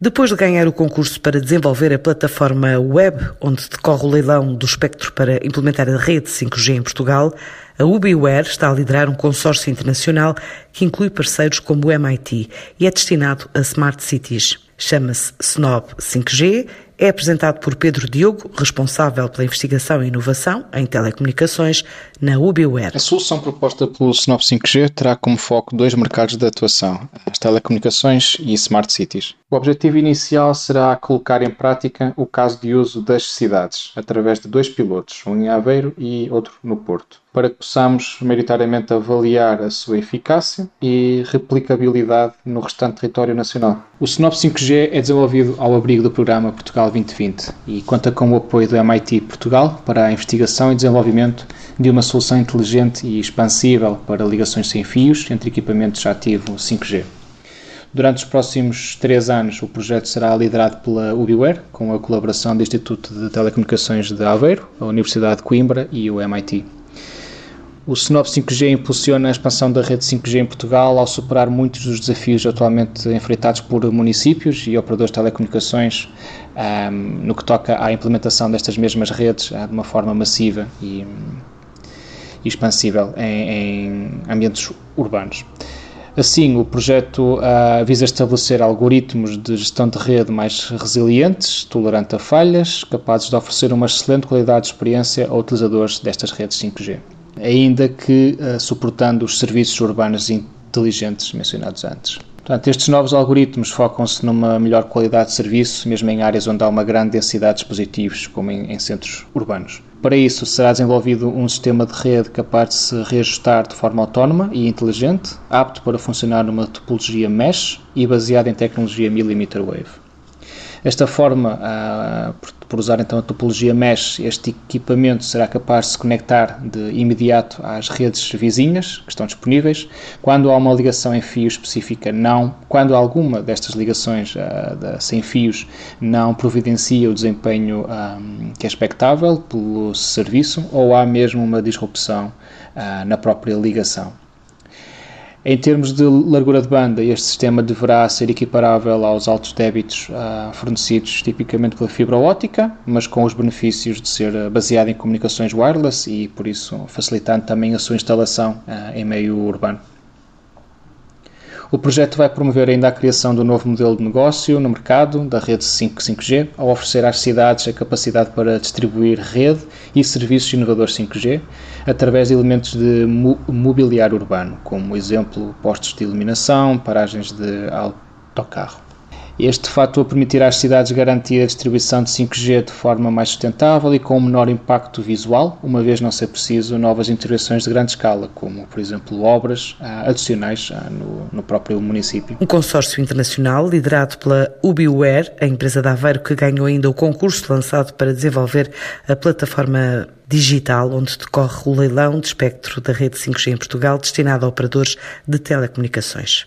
Depois de ganhar o concurso para desenvolver a plataforma web onde decorre o leilão do espectro para implementar a rede 5G em Portugal, a UbiWare está a liderar um consórcio internacional que inclui parceiros como o MIT e é destinado a Smart Cities. Chama-se SNOB 5G é apresentado por Pedro Diogo, responsável pela investigação e inovação em telecomunicações na UbiWare. A solução proposta pelo Snop 5G terá como foco dois mercados de atuação, as telecomunicações e smart cities. O objetivo inicial será colocar em prática o caso de uso das cidades, através de dois pilotos, um em Aveiro e outro no Porto, para que possamos maioritariamente avaliar a sua eficácia e replicabilidade no restante território nacional. O Snop 5G é desenvolvido ao abrigo do programa Portugal 2020 e conta com o apoio do MIT Portugal para a investigação e desenvolvimento de uma solução inteligente e expansível para ligações sem fios entre equipamentos ativos 5G. Durante os próximos três anos, o projeto será liderado pela UbiWare, com a colaboração do Instituto de Telecomunicações de Aveiro, a Universidade de Coimbra e o MIT. O Snop 5G impulsiona a expansão da rede 5G em Portugal ao superar muitos dos desafios atualmente enfrentados por municípios e operadores de telecomunicações um, no que toca à implementação destas mesmas redes uh, de uma forma massiva e, e expansível em, em, ambientes urbanos. Assim, o projeto uh, visa estabelecer algoritmos de gestão de rede mais resilientes, tolerantes a falhas, capazes de oferecer uma excelente qualidade de experiência a utilizadores destas redes 5G ainda que uh, suportando os serviços urbanos inteligentes mencionados antes. Portanto, estes novos algoritmos focam-se numa melhor qualidade de serviço, mesmo em áreas onde há uma grande densidade de dispositivos, como em, em, centros urbanos. Para isso, será desenvolvido um sistema de rede capaz de se reajustar de forma autónoma e inteligente, apto para funcionar numa topologia mesh e baseado em tecnologia millimeter wave. Esta forma, ah, por usar então a topologia mesh, este equipamento será capaz de se conectar de imediato às redes vizinhas que estão disponíveis. Quando há uma ligação em fio específica, não. Quando alguma destas ligações uh, sem fios não providencia o desempenho um, ah, que é expectável pelo serviço, ou há mesmo uma disrupção uh, na própria ligação. Em termos de largura de banda, este sistema deverá ser equiparável aos altos débitos uh, fornecidos tipicamente pela fibra óptica, mas com os benefícios de ser baseado em comunicações wireless e, por isso, facilitando também a sua instalação uh, em meio urbano. O projeto vai promover ainda a criação do novo modelo de negócio no mercado da rede 5, g ao oferecer às cidades a capacidade para distribuir rede e serviços inovadores 5G através de elementos de mobiliário urbano, como exemplo postos de iluminação, paragens de autocarro. Este fator permitirá às cidades garantir a distribuição de 5G de forma mais sustentável e com um menor impacto visual, uma vez não ser preciso novas intervenções de grande escala, como, por exemplo, obras ah, adicionais ah, no, no, próprio município. Um consórcio internacional liderado pela UbiWare, a empresa de Aveiro que ganhou ainda o concurso lançado para desenvolver a plataforma digital onde decorre o leilão de espectro da rede 5G em Portugal destinado a operadores de telecomunicações.